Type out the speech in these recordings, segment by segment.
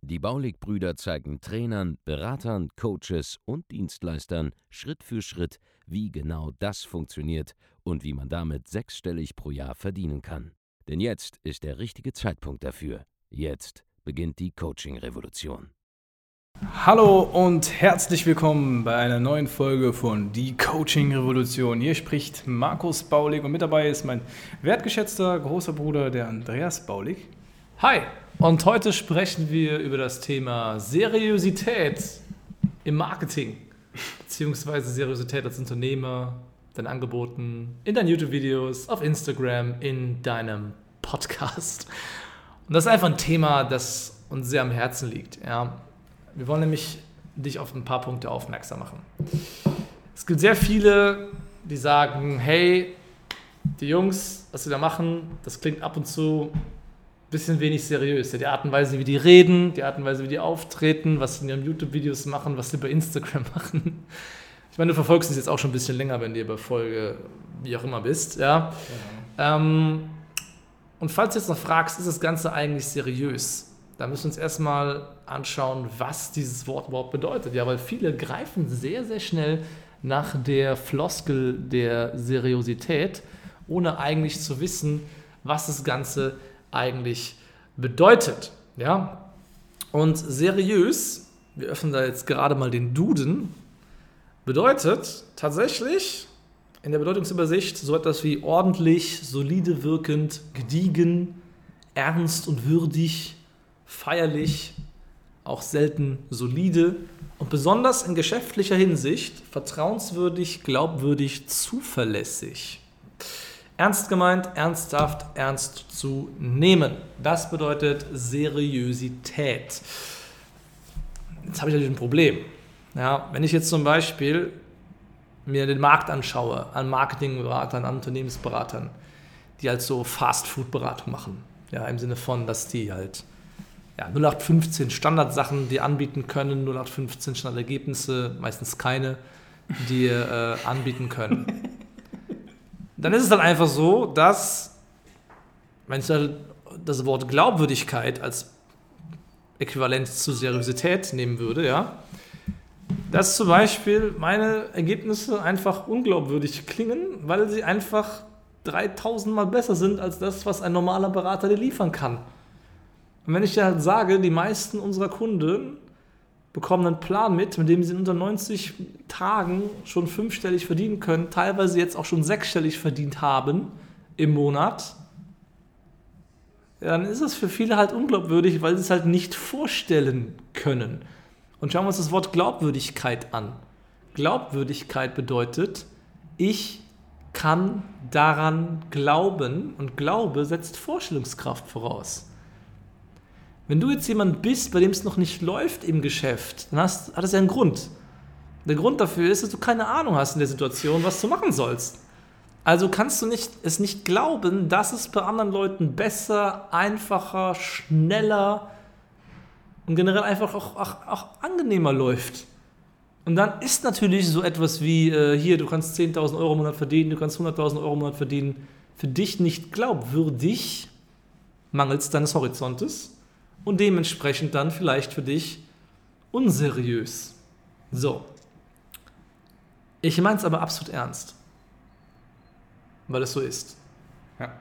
Die Baulig-Brüder zeigen Trainern, Beratern, Coaches und Dienstleistern Schritt für Schritt, wie genau das funktioniert und wie man damit sechsstellig pro Jahr verdienen kann. Denn jetzt ist der richtige Zeitpunkt dafür. Jetzt beginnt die Coaching-Revolution. Hallo und herzlich willkommen bei einer neuen Folge von Die Coaching Revolution. Hier spricht Markus Baulig und mit dabei ist mein wertgeschätzter großer Bruder, der Andreas Baulig. Hi, und heute sprechen wir über das Thema Seriosität im Marketing, beziehungsweise Seriosität als Unternehmer, deinen Angeboten, in deinen YouTube-Videos, auf Instagram, in deinem Podcast. Und das ist einfach ein Thema, das uns sehr am Herzen liegt. Ja. Wir wollen nämlich dich auf ein paar Punkte aufmerksam machen. Es gibt sehr viele, die sagen, hey, die Jungs, was sie da machen, das klingt ab und zu bisschen wenig seriös. Die Art und Weise, wie die reden, die Art und Weise, wie die auftreten, was sie in ihren YouTube-Videos machen, was sie bei Instagram machen. Ich meine, du verfolgst uns jetzt auch schon ein bisschen länger, wenn du bei Folge wie auch immer bist. Ja. ja. Ähm, und falls du jetzt noch fragst, ist das Ganze eigentlich seriös? Da müssen wir uns erstmal anschauen, was dieses Wort überhaupt bedeutet. Ja, weil viele greifen sehr, sehr schnell nach der Floskel der Seriosität, ohne eigentlich zu wissen, was das Ganze eigentlich bedeutet. Ja? Und seriös, wir öffnen da jetzt gerade mal den Duden, bedeutet tatsächlich in der Bedeutungsübersicht so etwas wie ordentlich, solide wirkend, gediegen, ernst und würdig, feierlich, auch selten solide und besonders in geschäftlicher Hinsicht vertrauenswürdig, glaubwürdig, zuverlässig. Ernst gemeint, ernsthaft, ernst zu nehmen. Das bedeutet Seriosität. Jetzt habe ich natürlich ein Problem. Ja, wenn ich jetzt zum Beispiel mir den Markt anschaue, an Marketingberatern, an Unternehmensberatern, die halt so Fast-Food-Beratung machen. Ja, im Sinne von, dass die halt ja, 0815 Standardsachen, die anbieten können, 0815 Standardergebnisse, meistens keine, die äh, anbieten können. Dann ist es dann einfach so, dass, wenn ich das Wort Glaubwürdigkeit als Äquivalent zu Seriosität nehmen würde, ja, dass zum Beispiel meine Ergebnisse einfach unglaubwürdig klingen, weil sie einfach 3000 Mal besser sind als das, was ein normaler Berater dir liefern kann. Und wenn ich dir halt sage, die meisten unserer Kunden bekommen einen Plan mit, mit dem sie in unter 90 Tagen schon fünfstellig verdienen können, teilweise jetzt auch schon sechsstellig verdient haben im Monat, dann ist es für viele halt unglaubwürdig, weil sie es halt nicht vorstellen können. Und schauen wir uns das Wort Glaubwürdigkeit an. Glaubwürdigkeit bedeutet, ich kann daran glauben und Glaube setzt Vorstellungskraft voraus. Wenn du jetzt jemand bist, bei dem es noch nicht läuft im Geschäft, dann hast, hat das ja einen Grund. Der Grund dafür ist, dass du keine Ahnung hast in der Situation, was du machen sollst. Also kannst du nicht, es nicht glauben, dass es bei anderen Leuten besser, einfacher, schneller und generell einfach auch, auch, auch angenehmer läuft. Und dann ist natürlich so etwas wie, äh, hier, du kannst 10.000 Euro im Monat verdienen, du kannst 100.000 Euro im Monat verdienen, für dich nicht glaubwürdig, mangels deines Horizontes und dementsprechend dann vielleicht für dich unseriös. So. Ich meine es aber absolut ernst, weil es so ist. Ja.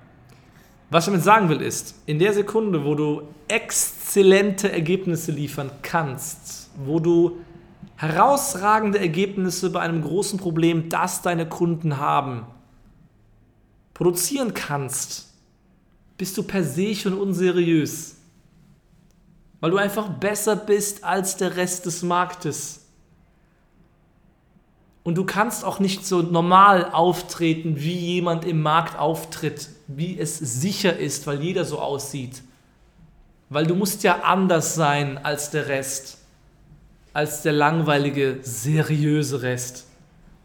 Was ich damit sagen will, ist, in der Sekunde, wo du exzellente Ergebnisse liefern kannst, wo du herausragende Ergebnisse bei einem großen Problem, das deine Kunden haben, produzieren kannst, bist du per se schon unseriös weil du einfach besser bist als der Rest des Marktes. Und du kannst auch nicht so normal auftreten, wie jemand im Markt auftritt, wie es sicher ist, weil jeder so aussieht. Weil du musst ja anders sein als der Rest, als der langweilige, seriöse Rest,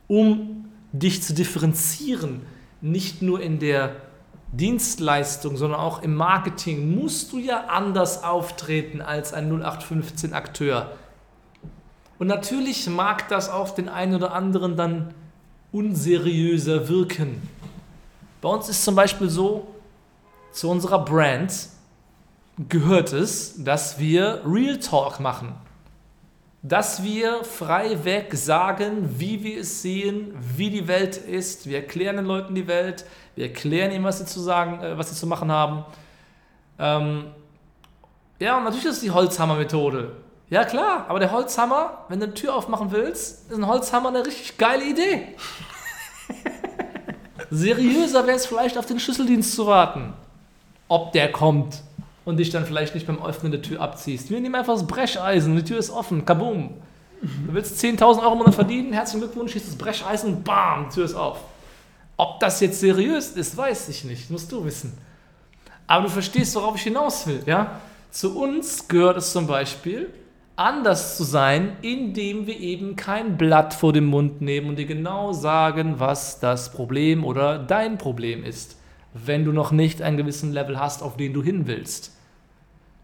um dich zu differenzieren, nicht nur in der Dienstleistung, sondern auch im Marketing, musst du ja anders auftreten als ein 0815-Akteur. Und natürlich mag das auf den einen oder anderen dann unseriöser wirken. Bei uns ist zum Beispiel so, zu unserer Brand gehört es, dass wir Real Talk machen. Dass wir frei weg sagen, wie wir es sehen, wie die Welt ist. Wir erklären den Leuten die Welt, wir erklären ihnen, was sie zu sagen, äh, was sie zu machen haben. Ähm, ja, und natürlich ist es die Holzhammer-Methode. Ja, klar, aber der Holzhammer, wenn du eine Tür aufmachen willst, ist ein Holzhammer eine richtig geile Idee. Seriöser wäre es vielleicht auf den Schlüsseldienst zu warten, ob der kommt und dich dann vielleicht nicht beim Öffnen der Tür abziehst. Wir nehmen einfach das Brecheisen, die Tür ist offen, kaboom. Du willst 10.000 Euro im Monat verdienen, herzlichen Glückwunsch, schießt das Brecheisen, bam, die Tür ist auf. Ob das jetzt seriös ist, weiß ich nicht, musst du wissen. Aber du verstehst, worauf ich hinaus will, ja? Zu uns gehört es zum Beispiel, anders zu sein, indem wir eben kein Blatt vor dem Mund nehmen und dir genau sagen, was das Problem oder dein Problem ist, wenn du noch nicht einen gewissen Level hast, auf den du hin willst.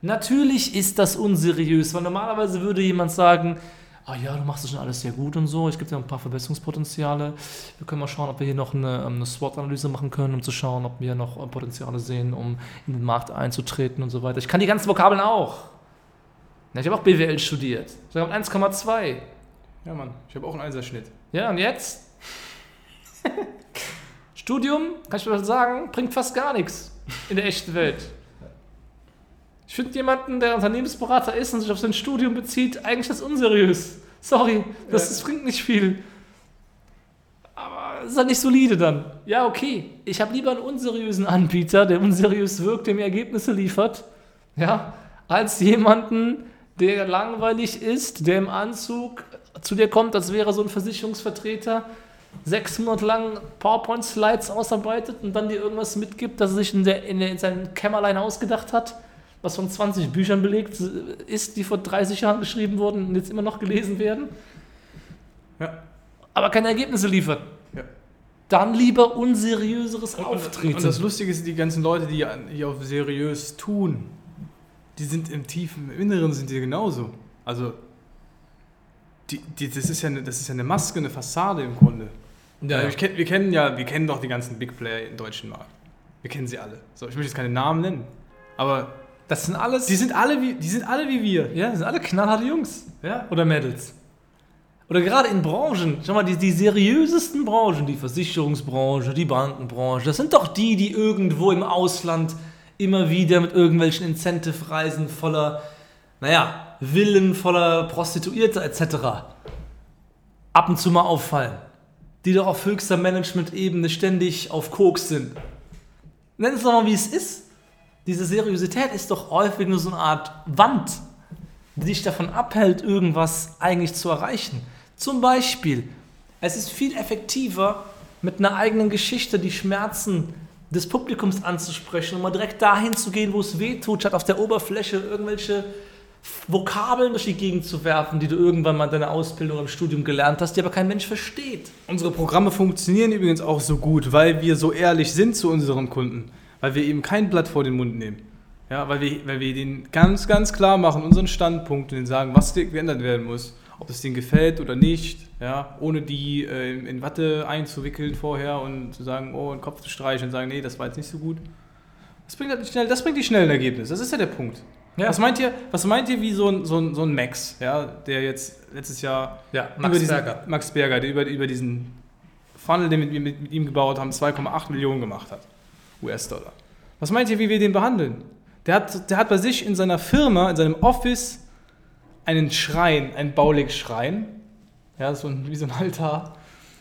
Natürlich ist das unseriös, weil normalerweise würde jemand sagen, ah ja, du machst das schon alles sehr gut und so, ich gebe dir ein paar Verbesserungspotenziale. Wir können mal schauen, ob wir hier noch eine, eine SWOT-Analyse machen können, um zu schauen, ob wir noch Potenziale sehen, um in den Markt einzutreten und so weiter. Ich kann die ganzen Vokabeln auch. Ja, ich habe auch BWL studiert. Ich habe 1,2. Ja, Mann, ich habe auch einen Einserschnitt. Ja, und jetzt? Studium, kann ich mal sagen, bringt fast gar nichts in der echten Welt. Ich finde jemanden, der Unternehmensberater ist und sich auf sein Studium bezieht, eigentlich das unseriös. Sorry, das, das bringt nicht viel. Aber ist halt nicht solide dann. Ja, okay. Ich habe lieber einen unseriösen Anbieter, der unseriös wirkt, der mir Ergebnisse liefert, ja, als jemanden, der langweilig ist, der im Anzug zu dir kommt, als wäre so ein Versicherungsvertreter, sechs Monate lang PowerPoint-Slides ausarbeitet und dann dir irgendwas mitgibt, das er sich in, der, in, der, in seinem Kämmerlein ausgedacht hat, was von 20 Büchern belegt ist, die vor 30 Jahren geschrieben wurden und jetzt immer noch gelesen werden. Ja. Aber keine Ergebnisse liefert. Ja. Dann lieber unseriöseres Und, Auftreten. und das Lustige ist, die ganzen Leute, die hier auf seriös tun, die sind im tiefen im Inneren sind die genauso. Also die, die, das, ist ja eine, das ist ja eine Maske, eine Fassade im Grunde. Ja, Also ich wir kennen ja, wir kennen doch die ganzen Big Player im deutschen Markt. Wir kennen sie alle. So, ich möchte jetzt keine Namen nennen, aber Das sind alles. die sind alle wie, die sind alle wie wir. ja, das sind alle knallharte Jungs. Ja. Oder Mädels. Oder gerade in Branchen, schau mal, die, die seriösesten Branchen, die Versicherungsbranche, die Bankenbranche, das sind doch die, die irgendwo im Ausland immer wieder mit irgendwelchen Incentive-Reisen voller, naja, Villen, voller Prostituierte etc. ab und zu mal auffallen. Die doch auf höchster Management-Ebene ständig auf Koks sind. Nenn es doch mal, wie es ist. Diese Seriosität ist doch häufig nur so eine Art Wand, die dich davon abhält, irgendwas eigentlich zu erreichen. Zum Beispiel, es ist viel effektiver, mit einer eigenen Geschichte die Schmerzen des Publikums anzusprechen und mal direkt dahin zu gehen, wo es weh tut, statt auf der Oberfläche irgendwelche Vokabeln durch die Gegend zu werfen, die du irgendwann mal in deiner Ausbildung im Studium gelernt hast, die aber kein Mensch versteht. Unsere Programme funktionieren übrigens auch so gut, weil wir so ehrlich sind zu unseren Kunden. Weil wir eben kein Blatt vor den Mund nehmen. Ja, weil wir, weil wir denen ganz, ganz klar machen, unseren Standpunkt und denen sagen, was geändert werden muss. Ob es denen gefällt oder nicht. Ja, ohne die äh, in- Watte einzuwickeln vorher und zu sagen, oh, den Kopf zu streichen und sagen, nee, das war jetzt nicht so gut. Das bringt, halt schnell, das bringt die schnellen Ergebnisse. Das ist ja der Punkt. Ja. Was meint ihr, was meint ihr wie so ein, so ein, so ein Max, ja, der jetzt letztes Jahr Ja, über diesen, Max Berger, der über, über diesen Funnel, den wir mit, mit ihm gebaut haben, 2,8 Millionen gemacht hat. US-Dollar. Was meint ihr, wie wir den behandeln? Der hat, der hat bei sich in seiner Firma, in seinem Office, einen Schrein, einen Baulig-Schrein. Ja, so ein, wie so ein Altar.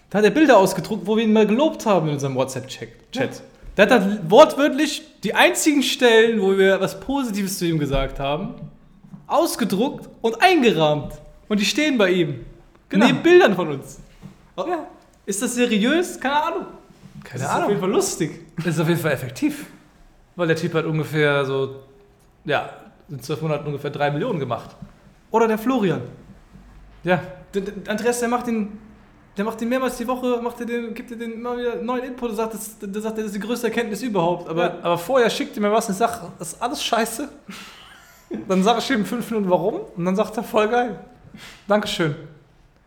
Da hat er Bilder ausgedruckt, wo wir ihn mal gelobt haben in unserem WhatsApp-Chat. Der hat da wortwörtlich die einzigen Stellen, wo wir was Positives zu ihm gesagt haben, ausgedruckt und eingerahmt. Und die stehen bei ihm. Genau. Neben Bildern von uns. Ja. Ist das seriös? Keine Ahnung. Keine das ist auf jeden Fall lustig. Das ist auf jeden Fall effektiv. Weil der Typ hat ungefähr so, ja, in zwölf Monaten ungefähr drei Millionen gemacht. Oder der Florian. Ja. Der, der Andreas, der macht den Der macht den mehrmals die Woche, macht er den, gibt er den immer wieder neuen Input und sagt, das, das, sagt, das ist die größte Erkenntnis überhaupt. Aber Aber, aber vorher schickt er mir was und ich sage, das ist alles scheiße. Dann sage ich ihm fünf Minuten warum und dann sagt er, voll geil. Dankeschön.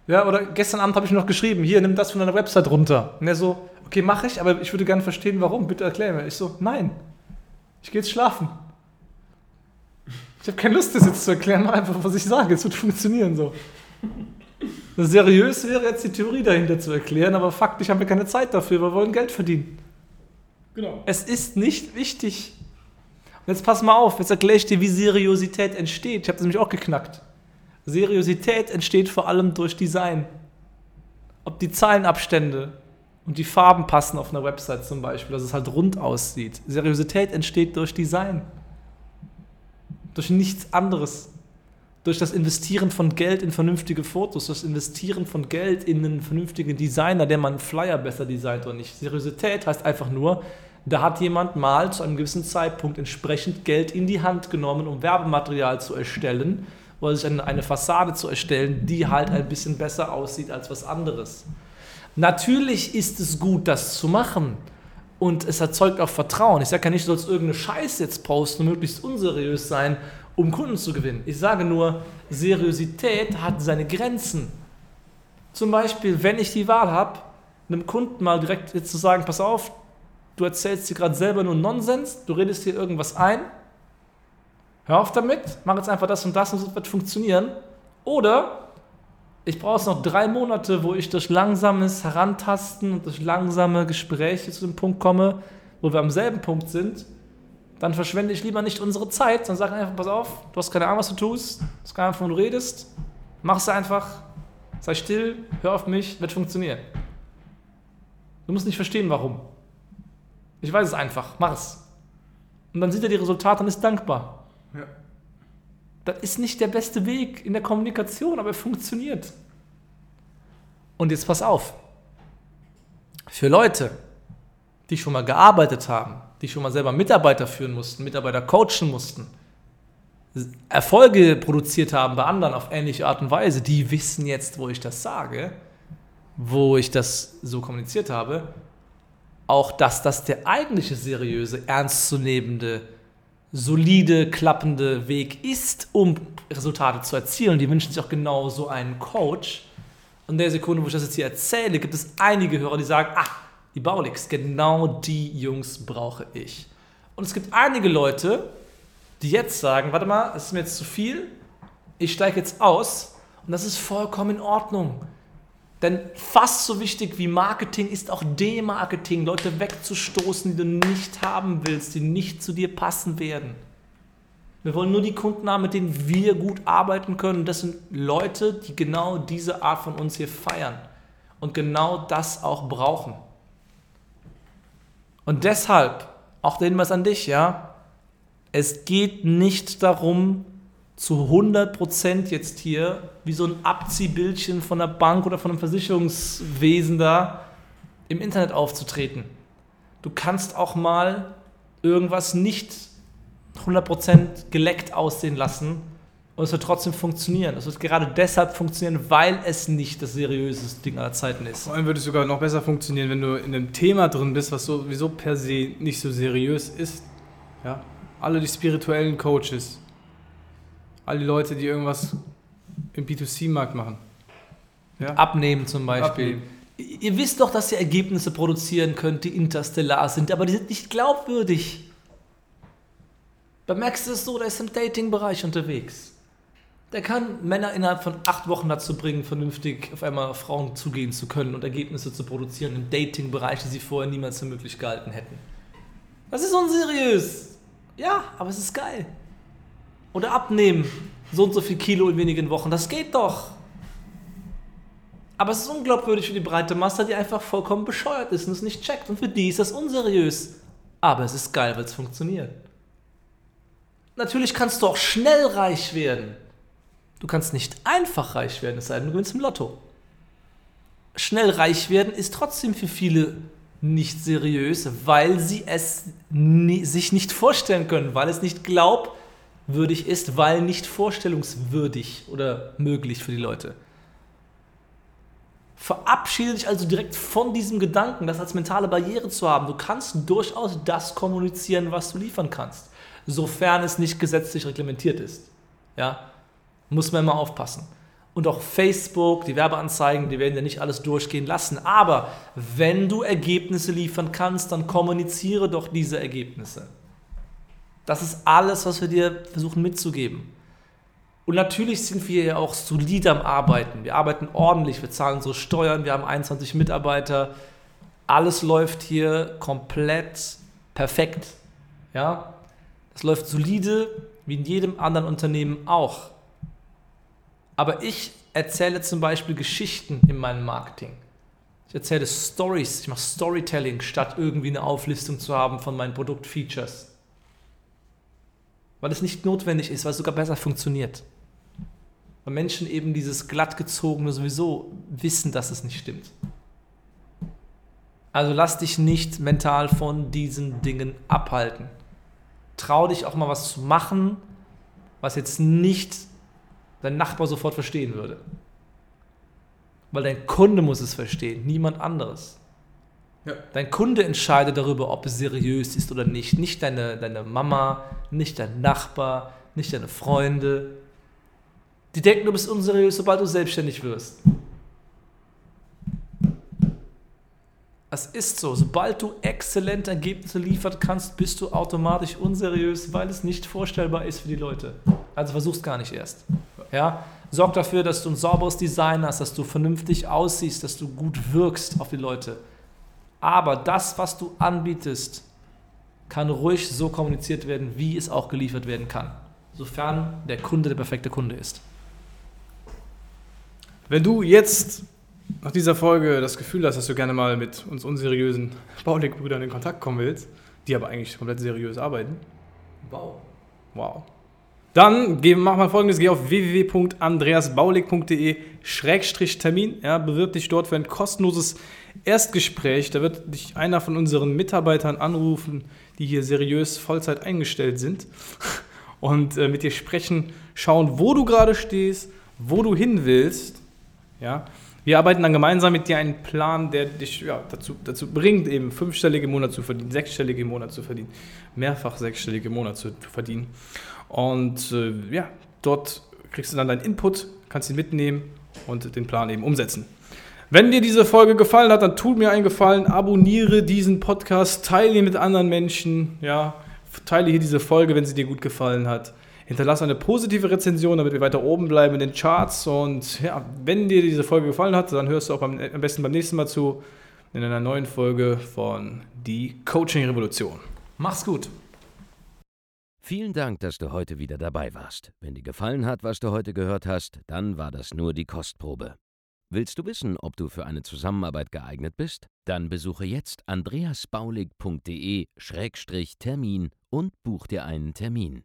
Ja, oder gestern Abend habe ich noch geschrieben, hier, nimm das von deiner Website runter. Und er so, okay, mache ich, aber ich würde gerne verstehen, warum. Bitte erklär mir. Ich so, nein, ich gehe jetzt schlafen. Ich habe keine Lust, das jetzt zu erklären, mach einfach, was ich sage. Es wird funktionieren so. Seriös wäre jetzt die Theorie dahinter zu erklären, aber faktisch haben wir keine Zeit dafür, wir wollen Geld verdienen. genau. Es ist nicht wichtig. Und jetzt pass mal auf, jetzt erkläre ich dir, wie Seriosität entsteht. Ich habe das nämlich auch geknackt. Seriosität entsteht vor allem durch Design. Ob die Zeilenabstände und die Farben passen auf einer Website zum Beispiel, dass es halt rund aussieht. Seriosität entsteht durch Design. Durch nichts anderes. Durch das Investieren von Geld in vernünftige Fotos, das Investieren von Geld in einen vernünftigen Designer, der mal Flyer besser designt oder nicht. Seriosität heißt einfach nur, da hat jemand mal zu einem gewissen Zeitpunkt entsprechend Geld in die Hand genommen, um Werbematerial zu erstellen oder sich eine, Fassade zu erstellen, die halt ein bisschen besser aussieht als was anderes. Natürlich ist es gut, das zu machen. Und es erzeugt auch Vertrauen. Ich sage ja nicht, du sollst irgendeine Scheiße jetzt posten und möglichst unseriös sein, um Kunden zu gewinnen. Ich sage nur, Seriosität hat seine Grenzen. Zum Beispiel, wenn ich die Wahl habe, einem Kunden mal direkt jetzt zu sagen, pass auf, du erzählst dir gerade selber nur Nonsens, du redest dir irgendwas ein, hör auf damit, mach jetzt einfach das und das und es wird funktionieren. Oder ich brauche es noch drei Monate, wo ich durch langsames Herantasten und durch langsame Gespräche zu dem Punkt komme, wo wir am selben Punkt sind. Dann verschwende ich lieber nicht unsere Zeit, sondern sage einfach, pass auf, du hast keine Ahnung, was du tust, du hast keine Ahnung, wovon du redest, mach es einfach, sei still, hör auf mich, wird funktionieren. Du musst nicht verstehen, warum. Ich weiß es einfach, mach es. Und dann sieht er die Resultate und ist dankbar. Ja. Das ist nicht der beste Weg in der Kommunikation, aber er funktioniert. Und jetzt pass auf. Für Leute, die schon mal gearbeitet haben, die schon mal selber Mitarbeiter führen mussten, Mitarbeiter coachen mussten, Erfolge produziert haben bei anderen auf ähnliche Art und Weise, die wissen jetzt, wo ich das sage, wo ich das so kommuniziert habe, auch dass das der eigentliche seriöse, ernstzunehmende, solide, klappende Weg ist, um Resultate zu erzielen. Die wünschen sich auch genau so einen Coach. Und in der Sekunde, wo ich das jetzt hier erzähle, gibt es einige Hörer, die sagen, ah, die Baulix, genau die Jungs brauche ich. Und es gibt einige Leute, die jetzt sagen, warte mal, es ist mir jetzt zu viel, ich steige jetzt aus und das ist vollkommen in Ordnung. Denn fast so wichtig wie Marketing ist auch Demarketing, Leute wegzustoßen, die du nicht haben willst, die nicht zu dir passen werden. Wir wollen nur die Kunden haben, mit denen wir gut arbeiten können. Und das sind Leute, die genau diese Art von uns hier feiern und genau das auch brauchen. Und deshalb, auch den was an dich, ja, es geht nicht darum, zu 100% jetzt hier, wie so ein Abziehbildchen von der Bank oder von einem Versicherungswesen da, im Internet aufzutreten. Du kannst auch mal irgendwas nicht 100% geleckt aussehen lassen und es wird trotzdem funktionieren. Es wird gerade deshalb funktionieren, weil es nicht das seriöseste Ding aller Zeiten ist. Vor allem würde es sogar noch besser funktionieren, wenn du in einem Thema drin bist, was sowieso per se nicht so seriös ist. Ja? Alle die spirituellen Coaches, all die Leute, die irgendwas im B2C-Markt machen. Ja? Abnehmen zum Beispiel. Abnehmen. Ihr wisst doch, dass ihr Ergebnisse produzieren könnt, die interstellar sind, aber die sind nicht glaubwürdig. Bei Max ist es so, der ist im Dating-Bereich unterwegs. Der kann Männer innerhalb von acht Wochen dazu bringen, vernünftig auf einmal auf Frauen zugehen zu können und Ergebnisse zu produzieren im Dating-Bereich, die sie vorher niemals für möglich gehalten hätten. Das ist unseriös. Ja, aber es ist geil. Oder abnehmen. So und so viel Kilo in wenigen Wochen. Das geht doch. Aber es ist unglaubwürdig für die breite Masse, die einfach vollkommen bescheuert ist und es nicht checkt. Und für die ist das unseriös. Aber es ist geil, weil es funktioniert. Natürlich kannst du auch schnell reich werden. Du kannst nicht einfach reich werden, es sei denn, du gewinnst im Lotto. Schnell reich werden ist trotzdem für viele nicht seriös, weil sie es nie, sich nicht vorstellen können, weil es nicht glaubwürdig ist, weil nicht vorstellungswürdig oder möglich für die Leute. Verabschiede dich also direkt von diesem Gedanken, das als mentale Barriere zu haben. Du kannst durchaus das kommunizieren, was du liefern kannst, sofern es nicht gesetzlich reglementiert ist. Ja, muss man immer aufpassen. Und auch Facebook, die Werbeanzeigen, die werden ja nicht alles durchgehen lassen. Aber wenn du Ergebnisse liefern kannst, dann kommuniziere doch diese Ergebnisse. Das ist alles, was wir dir versuchen mitzugeben. Und natürlich sind wir ja auch solide am Arbeiten. Wir arbeiten ordentlich, wir zahlen unsere Steuern, wir haben 21 Mitarbeiter. Alles läuft hier komplett perfekt. Ja? Das läuft solide, wie in jedem anderen Unternehmen auch. Aber ich erzähle zum Beispiel Geschichten in meinem Marketing. Ich erzähle Stories, ich mache Storytelling, statt irgendwie eine Auflistung zu haben von meinen Produktfeatures. Weil es nicht notwendig ist, weil es sogar besser funktioniert. Weil Menschen eben dieses glattgezogene sowieso wissen, dass es nicht stimmt. Also lass dich nicht mental von diesen Dingen abhalten. Trau dich auch mal was zu machen, was jetzt nicht dein Nachbar sofort verstehen würde. Weil dein Kunde muss es verstehen, niemand anderes. Ja. Dein Kunde entscheidet darüber, ob es seriös ist oder nicht. Nicht deine, deine Mama, nicht dein Nachbar, nicht deine Freunde. Die denken, du bist unseriös, sobald du selbstständig wirst. Es ist so, sobald du exzellente Ergebnisse liefern kannst, bist du automatisch unseriös, weil es nicht vorstellbar ist für die Leute. Also versuch's gar nicht erst. Ja? Sorg dafür, dass du ein sauberes Design hast, dass du vernünftig aussiehst, dass du gut wirkst auf die Leute. Aber das, was du anbietest, kann ruhig so kommuniziert werden, wie es auch geliefert werden kann. Sofern der Kunde der perfekte Kunde ist. Wenn du jetzt nach dieser Folge das Gefühl hast, dass du gerne mal mit uns unseriösen Baulig-Brüdern in Kontakt kommen willst, die aber eigentlich komplett seriös arbeiten. Wow. Wow. Dann geh, mach mal folgendes: Geh auf www.andreasbaulig.de-termin. Ja, bewirb dich dort für ein kostenloses Erstgespräch. Da wird dich einer von unseren Mitarbeitern anrufen, die hier seriös Vollzeit eingestellt sind und äh, mit dir sprechen, schauen, wo du gerade stehst, wo du hin willst. Ja, wir arbeiten dann gemeinsam mit dir einen Plan, der dich ja, dazu, dazu bringt, eben fünfstellige im Monat zu verdienen, sechsstellige im Monat zu verdienen, mehrfach sechsstellige im Monat zu, zu verdienen. Und äh, ja, dort kriegst du dann deinen Input, kannst ihn mitnehmen und den Plan eben umsetzen. Wenn dir diese Folge gefallen hat, dann tut mir einen Gefallen, abonniere diesen Podcast, teile ihn mit anderen Menschen, ja, teile hier diese Folge, wenn sie dir gut gefallen hat. Hinterlasse eine positive Rezension, damit wir weiter oben bleiben in den Charts. Und ja, wenn dir diese Folge gefallen hat, dann hörst du auch beim, am besten beim nächsten Mal zu in einer neuen Folge von Die Coaching Revolution. Mach's gut. Vielen Dank, dass du heute wieder dabei warst. Wenn dir gefallen hat, was du heute gehört hast, dann war das nur die Kostprobe. Willst du wissen, ob du für eine Zusammenarbeit geeignet bist? Dann besuche jetzt andreasbaulig.de-termin und buch dir einen Termin.